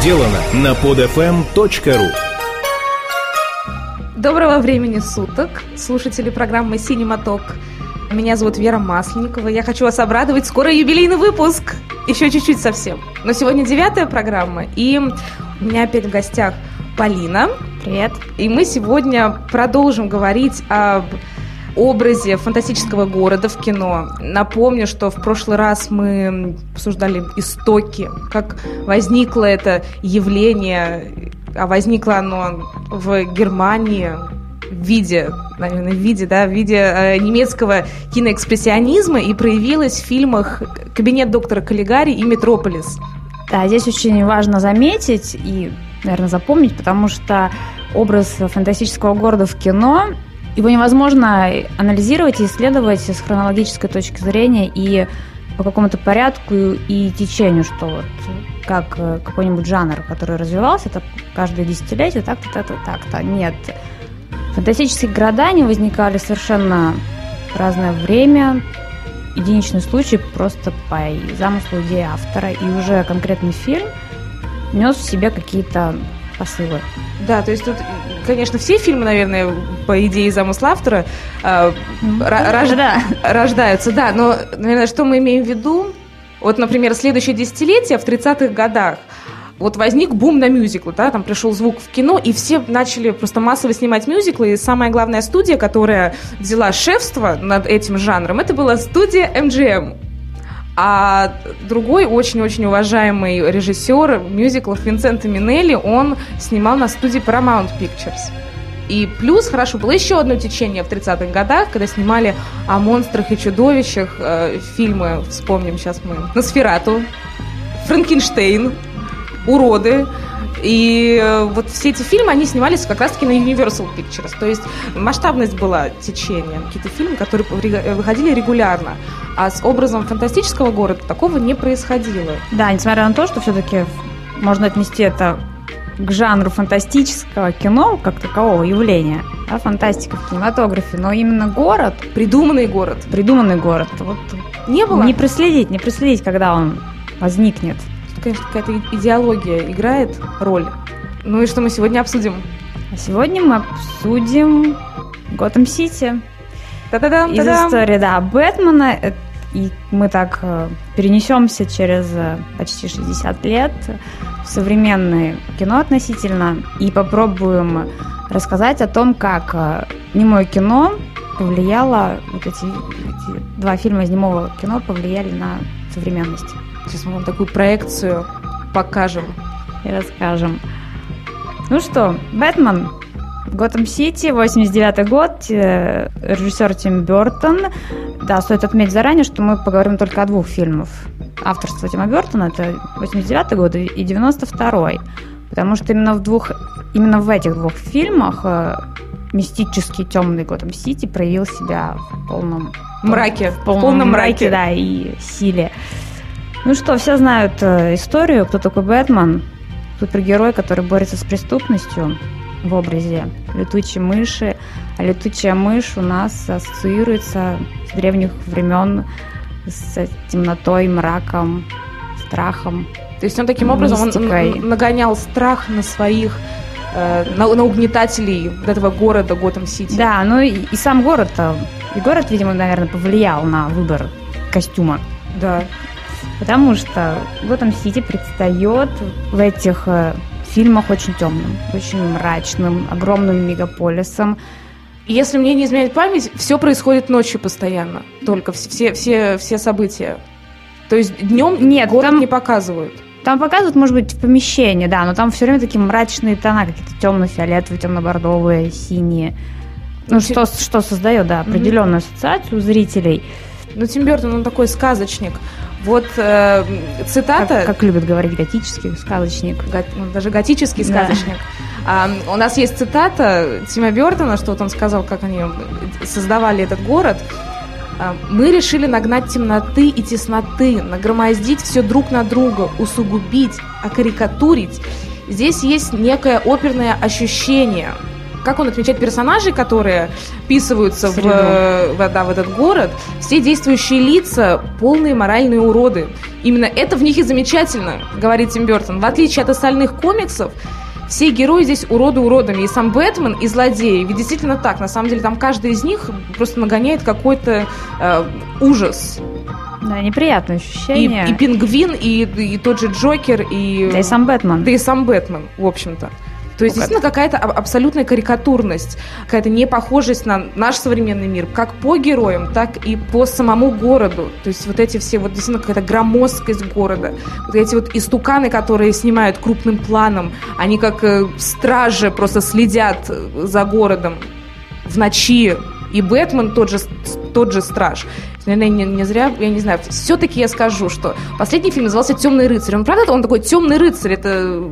сделано на podfm.ru Доброго времени суток, слушатели программы «Синематок». Меня зовут Вера Масленникова. Я хочу вас обрадовать. Скоро юбилейный выпуск. Еще чуть-чуть совсем. Но сегодня девятая программа, и у меня опять в гостях Полина. Привет. И мы сегодня продолжим говорить об образе фантастического города в кино. Напомню, что в прошлый раз мы обсуждали истоки, как возникло это явление, а возникло оно в Германии в виде, наверное, в виде, да, в виде э, немецкого киноэкспрессионизма и проявилось в фильмах «Кабинет доктора Каллигари» и «Метрополис». Да, здесь очень важно заметить и, наверное, запомнить, потому что образ фантастического города в кино его невозможно анализировать и исследовать с хронологической точки зрения и по какому-то порядку и течению, что вот как э, какой-нибудь жанр, который развивался, это каждое десятилетие так-то, так-то, так-то. Нет. Фантастические города, они возникали совершенно разное время, единичный случай просто по замыслу идеи автора, и уже конкретный фильм нес в себе какие-то посылы. Да, то есть тут, конечно, все фильмы, наверное, по идее замысла автора э, рож... да. рождаются, да, но, наверное, что мы имеем в виду? Вот, например, следующее десятилетие в 30-х годах вот возник бум на мюзиклы, да, там пришел звук в кино, и все начали просто массово снимать мюзиклы, и самая главная студия, которая взяла шефство над этим жанром, это была студия MGM. А другой очень-очень уважаемый режиссер мюзиклов Винсента Минелли, он снимал на студии Paramount Pictures. И плюс, хорошо, было еще одно течение в 30-х годах, когда снимали о монстрах и чудовищах э, фильмы, вспомним сейчас мы, «Носферату», «Франкенштейн», «Уроды», и э, вот все эти фильмы, они снимались как раз-таки на Universal Pictures. То есть масштабность была течением. Какие-то фильмы, которые выходили регулярно. А с образом фантастического города такого не происходило. Да, несмотря на то, что все-таки можно отнести это к жанру фантастического кино как такового явления, да, фантастика в кинематографе, но именно город, придуманный город, придуманный город, вот не было. Не проследить, не проследить, когда он возникнет конечно, какая-то идеология играет роль. Ну и что мы сегодня обсудим? А сегодня мы обсудим Готэм Сити. Та-да-да, Из истории, да, Бэтмена. Э, и мы так э, перенесемся через э, почти 60 лет в современное кино относительно и попробуем рассказать о том, как немое кино повлияло, вот эти, эти два фильма из немого кино повлияли на современность. Сейчас мы вам такую проекцию покажем. И расскажем. Ну что, Бэтмен, Готэм Сити, 89 год, э, режиссер Тим Бертон. Да, стоит отметить заранее, что мы поговорим только о двух фильмах. Авторство Тима Бертона это 89 год и 92 Потому что именно в двух, именно в этих двух фильмах э, мистический темный Готэм Сити проявил себя в полном мраке, в полном, в полном мраке, мраке, да, и силе. Ну что, все знают э, историю, кто такой Бэтмен. Супергерой, который борется с преступностью в образе летучей мыши. А летучая мышь у нас ассоциируется с древних времен с темнотой, мраком, страхом. То есть он таким образом он нагонял страх на своих э, на, на угнетателей вот этого города Готэм-Сити. Да, ну и, и сам город, и город, видимо, наверное, повлиял на выбор костюма. Да. Потому что Готэм Сити предстает в этих э, фильмах очень темным, очень мрачным, огромным мегаполисом. Если мне не изменяет память, все происходит ночью постоянно. Только все, все, все события. То есть днем Нет, город там... не показывают. Там показывают, может быть, в помещении, да, но там все время такие мрачные тона, какие-то темно-фиолетовые, темно-бордовые, синие. Ну, что, что создает, да, определенную mm-hmm. ассоциацию у зрителей. Ну, Тим Бертон, он такой сказочник. Вот э, цитата... Как, как любят говорить готический сказочник. Го, ну, даже готический сказочник. Да. А, у нас есть цитата Тима Бертона, что вот он сказал, как они создавали этот город. А, Мы решили нагнать темноты и тесноты, нагромоздить все друг на друга, усугубить, окарикатурить. Здесь есть некое оперное ощущение. как он отмечает персонажей, которые вписываются в, в, да, в этот город, все действующие лица полные моральные уроды. Именно это в них и замечательно, говорит Тим Бертон. В отличие от остальных комиксов, все герои здесь уроды уродами. И сам Бэтмен, и злодеи. Ведь действительно так. На самом деле там каждый из них просто нагоняет какой-то э, ужас. Да, неприятное ощущение. И, и пингвин, и, и тот же Джокер, и... Да и сам Бэтмен. Да и сам Бэтмен, в общем-то. То есть, действительно, какая-то абсолютная карикатурность, какая-то непохожесть на наш современный мир, как по героям, так и по самому городу. То есть, вот эти все, вот действительно какая-то громоздкость города. Вот эти вот истуканы, которые снимают крупным планом, они как э, стражи просто следят за городом в ночи. И Бэтмен тот же, тот же страж. Наверное, не, не зря, я не знаю. Все-таки я скажу, что последний фильм назывался «Темный рыцарь». Он, правда, он такой темный рыцарь. Это,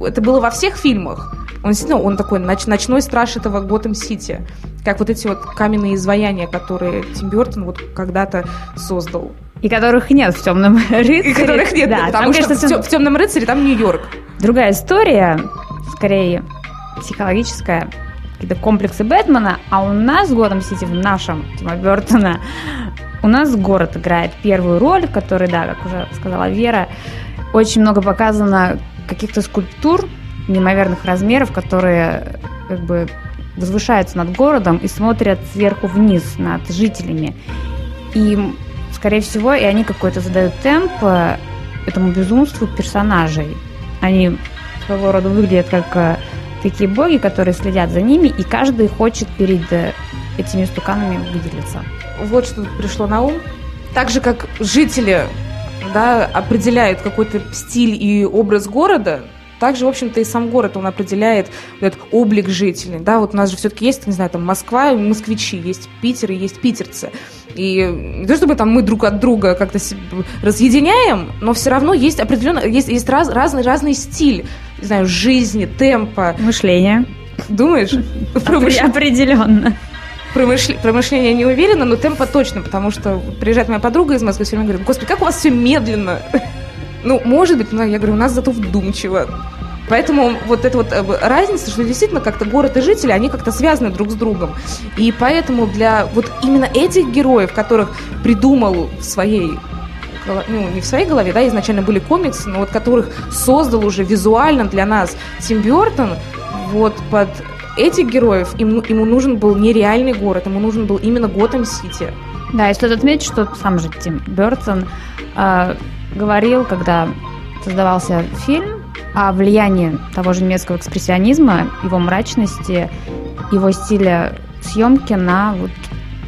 это было во всех фильмах. Он действительно, он такой ноч, ночной страж этого Готэм-Сити. Как вот эти вот каменные изваяния, которые Тим Бертон вот когда-то создал. И которых нет в темном рыцаре. И которых нет, да, потому там, что конечно, в темном рыцаре там Нью-Йорк. Другая история, скорее психологическая, какие-то комплексы Бэтмена, а у нас в Готэм Сити, в нашем Тима Бертона, у нас город играет первую роль, который, да, как уже сказала Вера, очень много показано каких-то скульптур неимоверных размеров, которые как бы возвышаются над городом и смотрят сверху вниз над жителями. И, скорее всего, и они какой-то задают темп э, этому безумству персонажей. Они своего рода выглядят как э, такие боги, которые следят за ними, и каждый хочет перед э, этими стуканами выделиться. Вот что пришло на ум. Так же, как жители да, определяют какой-то стиль и образ города, также, в общем-то, и сам город, он определяет этот облик жителей. Да, вот у нас же все-таки есть, не знаю, там Москва, москвичи, есть Питер и есть питерцы. И не то чтобы там мы друг от друга как-то разъединяем, но все равно есть определенно, есть, есть раз, разный, разный стиль, не знаю, жизни, темпа. Мышления. Думаешь? Определенно. Про, мышление не уверена, но темпа точно, потому что приезжает моя подруга из Москвы, все время говорит, господи, как у вас все медленно. Ну, может быть, но я говорю, у нас зато вдумчиво. Поэтому вот эта вот э, разница, что действительно как-то город и жители, они как-то связаны друг с другом. И поэтому для вот именно этих героев, которых придумал в своей ну, не в своей голове, да, изначально были комиксы, но вот которых создал уже визуально для нас Тим Бертон, вот под этих героев ему, ему нужен был нереальный город, ему нужен был именно Готэм-Сити. Да, и стоит отметить, что сам же Тим Бертон э, говорил, когда создавался фильм, о влиянии того же немецкого экспрессионизма, его мрачности, его стиля съемки на вот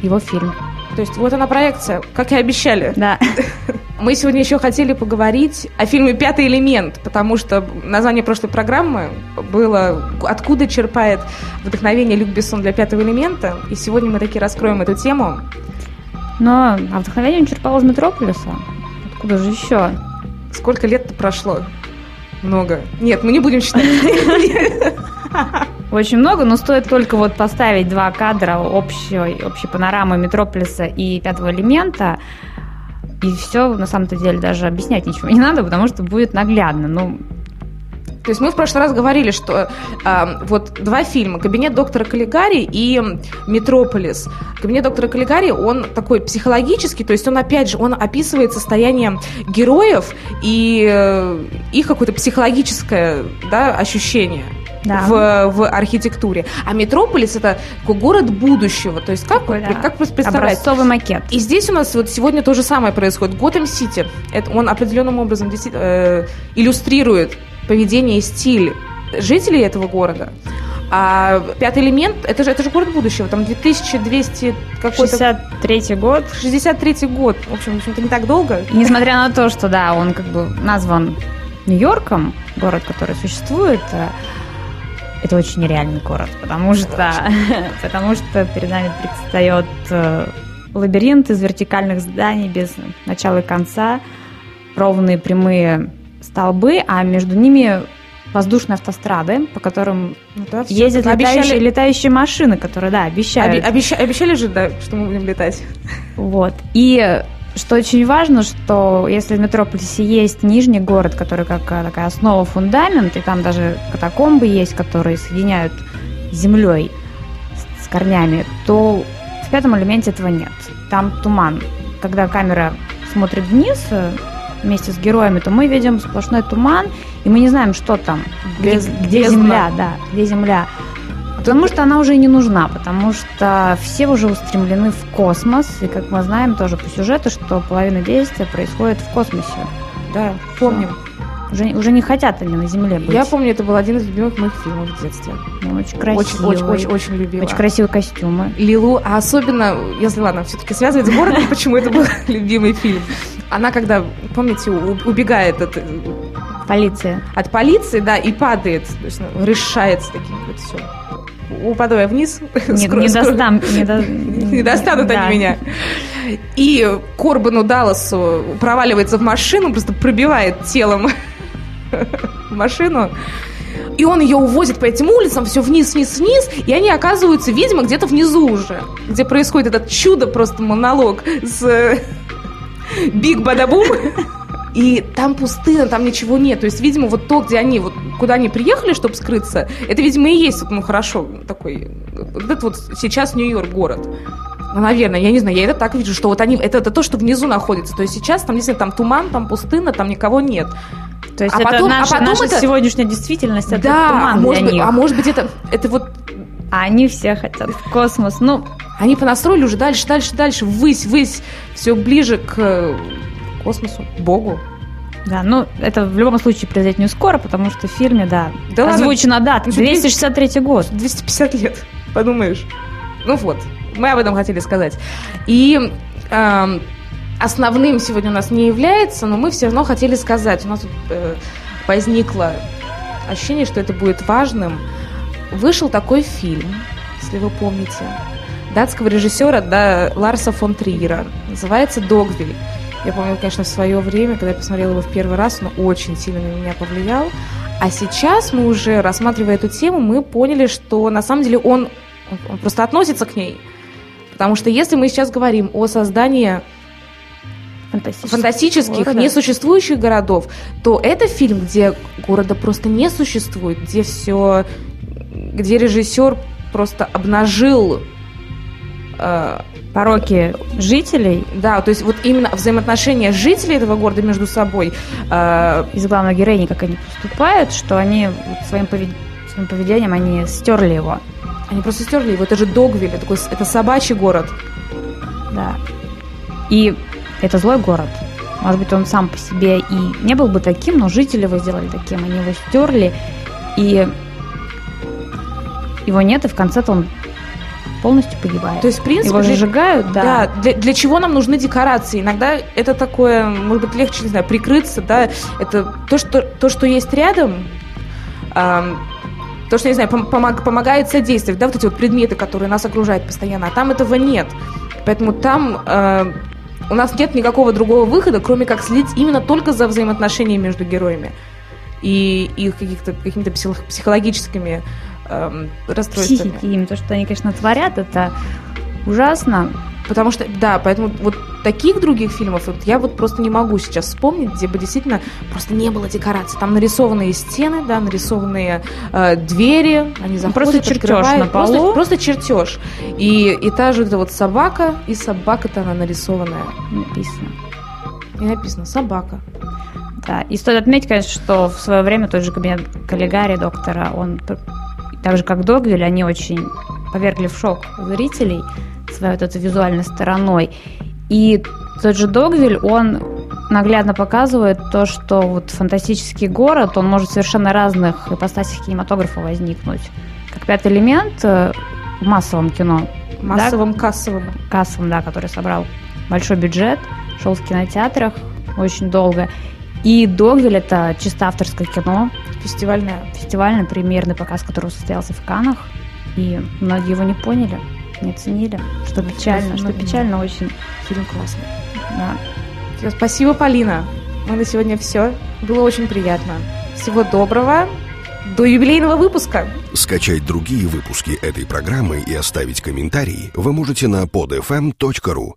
его фильм. То есть вот она проекция, как и обещали. Да. Мы сегодня еще хотели поговорить о фильме «Пятый элемент», потому что название прошлой программы было «Откуда черпает вдохновение Люк Бессон для «Пятого элемента», и сегодня мы таки раскроем эту тему. Но а вдохновение он черпал из «Метрополиса». Откуда же еще? Сколько лет-то прошло? Много. Нет, мы не будем считать. Очень много, но стоит только вот поставить два кадра общей, общей панорамы Метрополиса и пятого элемента, и все, на самом-то деле, даже объяснять ничего не надо, потому что будет наглядно. Ну, то есть мы в прошлый раз говорили, что э, вот два фильма «Кабинет доктора Каллигари» и «Метрополис». «Кабинет доктора Каллигари», он такой психологический, то есть он, опять же, он описывает состояние героев и э, их какое-то психологическое да, ощущение да. в, в архитектуре. А Метрополис это город будущего. То есть как, такой, да. как представлять? Образцовый макет. И здесь у нас вот сегодня то же самое происходит. Готэм-Сити, он определенным образом э, иллюстрирует поведение и стиль жителей этого города. А пятый элемент, это же, это же город будущего, там 2200 какой-то... 63 год. 63 год, в общем, в общем-то, не так долго. И несмотря на то, что, да, он как бы назван Нью-Йорком, город, который существует, э, это очень нереальный город, потому что, потому что перед нами предстает э, лабиринт из вертикальных зданий без начала и конца, ровные прямые столбы, а между ними воздушные автострады, по которым ну, да, ездят летающие, обещали... летающие машины, которые, да, обещают. Оби- обещ... Обещали же, да, что мы будем летать. Вот. И что очень важно, что если в Метрополисе есть нижний город, который как такая основа, фундамент, и там даже катакомбы есть, которые соединяют землей, с корнями, то в пятом элементе этого нет. Там туман. Когда камера смотрит вниз э, вместе с героями, то мы видим сплошной туман, и мы не знаем, что там, где, Без- где земля, да, где земля. Потому что она уже и не нужна, потому что все уже устремлены в космос, и как мы знаем тоже по сюжету, что половина действия происходит в космосе. Да, помним. Уже, уже не хотят они на Земле быть. Я помню, это был один из любимых моих фильмов в детстве. Ну, очень Очень, красивый. очень, очень, очень любила. Очень красивые костюмы. Лилу, а особенно, если ладно, все-таки связывать с городом, почему это был любимый фильм. Она когда, помните, убегает от, Полиция. от полиции, да, и падает, то есть ну, решается таким вот все. Упадая вниз, Не, скоро- не скоро- достам, не, до- не достанут да. они меня. И Корбану Далласу проваливается в машину, просто пробивает телом машину. И он ее увозит по этим улицам, все вниз, вниз, вниз, и они оказываются, видимо, где-то внизу уже, где происходит этот чудо, просто монолог с Биг Бадабум. И там пустына, там ничего нет. То есть, видимо, вот то, где они, вот куда они приехали, чтобы скрыться, это, видимо, и есть, вот, ну, хорошо, такой, вот этот вот сейчас Нью-Йорк город. Ну, наверное, я не знаю, я это так вижу, что вот они, это, это то, что внизу находится. То есть сейчас там, если там туман, там пустына, там никого нет. То есть А это потом- а наша, потом наша это- сегодняшняя действительность, это да, а туман может, для быть, них. а может быть это, это вот А они все хотят в космос. Ну, Они понастроили уже дальше, дальше, дальше, ввысь, ввысь, все ближе к космосу, Богу. да, ну, это в любом случае произойдет не скоро, потому что в фильме, да, Да ладно. озвучена дата, Ну, что, 263 год. 250 лет, подумаешь. Ну вот, мы об этом хотели сказать. И эм, основным сегодня у нас не является, но мы все равно хотели сказать. У нас тут э, возникло ощущение, что это будет важным. Вышел такой фильм, если вы помните, датского режиссера да, Ларса фон Триера. Называется «Догвиль». Я помню, конечно, в свое время, когда я посмотрела его в первый раз, он очень сильно на меня повлиял. А сейчас мы уже, рассматривая эту тему, мы поняли, что на самом деле он, он- просто относится к ней. Потому что если мы сейчас говорим о создании Фантастический. фантастических, города. несуществующих городов, то это фильм, где города просто не существует, где все, где режиссер просто обнажил э, Пороки жителей да, то есть вот именно взаимоотношения жителей этого города между собой, э, из главной героини, как они поступают, что они своим, повед- своим поведением они стерли его. они просто стерли его. Это же Догвиль, это, такой, это собачий город. Да. И это злой город. Может быть, он сам по себе и не был бы таким, но жители его сделали таким. Они его стерли, и его нет, и в конце-то он полностью погибает. То есть, в принципе, его для- сжигают, да. Да, для, для чего нам нужны декорации? Иногда это такое, может быть, легче, не знаю, прикрыться, да, это то, что, то, что есть рядом, ам, то, что, не знаю, пом- помог- помогает содействовать, да, вот эти вот предметы, которые нас окружают постоянно, а там этого нет. Поэтому там э, у нас нет никакого другого выхода, кроме как следить именно только за взаимоотношениями между героями и их каких-то, какими-то псих- психологическими эм, расстройствами. Психики им, то, что они, конечно, творят, это ужасно. Потому что, да, поэтому вот таких других фильмов вот я вот просто не могу сейчас вспомнить, где бы действительно просто не было декораций. Там нарисованные стены, да, нарисованные э, двери, они заходят, просто чертеж на полу. Просто, просто чертеж. И, и та же эта вот собака, и собака-то она нарисованная. Написано. И написано «собака». Да. И стоит отметить, конечно, что в свое время тот же кабинет Каллигари, доктора, он так же, как Догвиль, они очень повергли в шок зрителей своей вот этой визуальной стороной. И тот же Догвиль, он наглядно показывает то, что вот фантастический город, он может в совершенно разных ипостасях кинематографа возникнуть. Как пятый элемент э, в массовом кино, Массовым, кассовым. кассовым, да, который собрал большой бюджет, шел в кинотеатрах очень долго. И Догвиль это чисто авторское кино, Фестивальная. фестивальный премьерный показ, который состоялся в Каннах. И многие его не поняли, не оценили, что печально, что печально очень. Фильм классный. Да. Всё, Спасибо, Полина. Мы на сегодня все. Было очень приятно. Всего доброго. До юбилейного выпуска. Скачать другие выпуски этой программы и оставить комментарии вы можете на podfm.ru.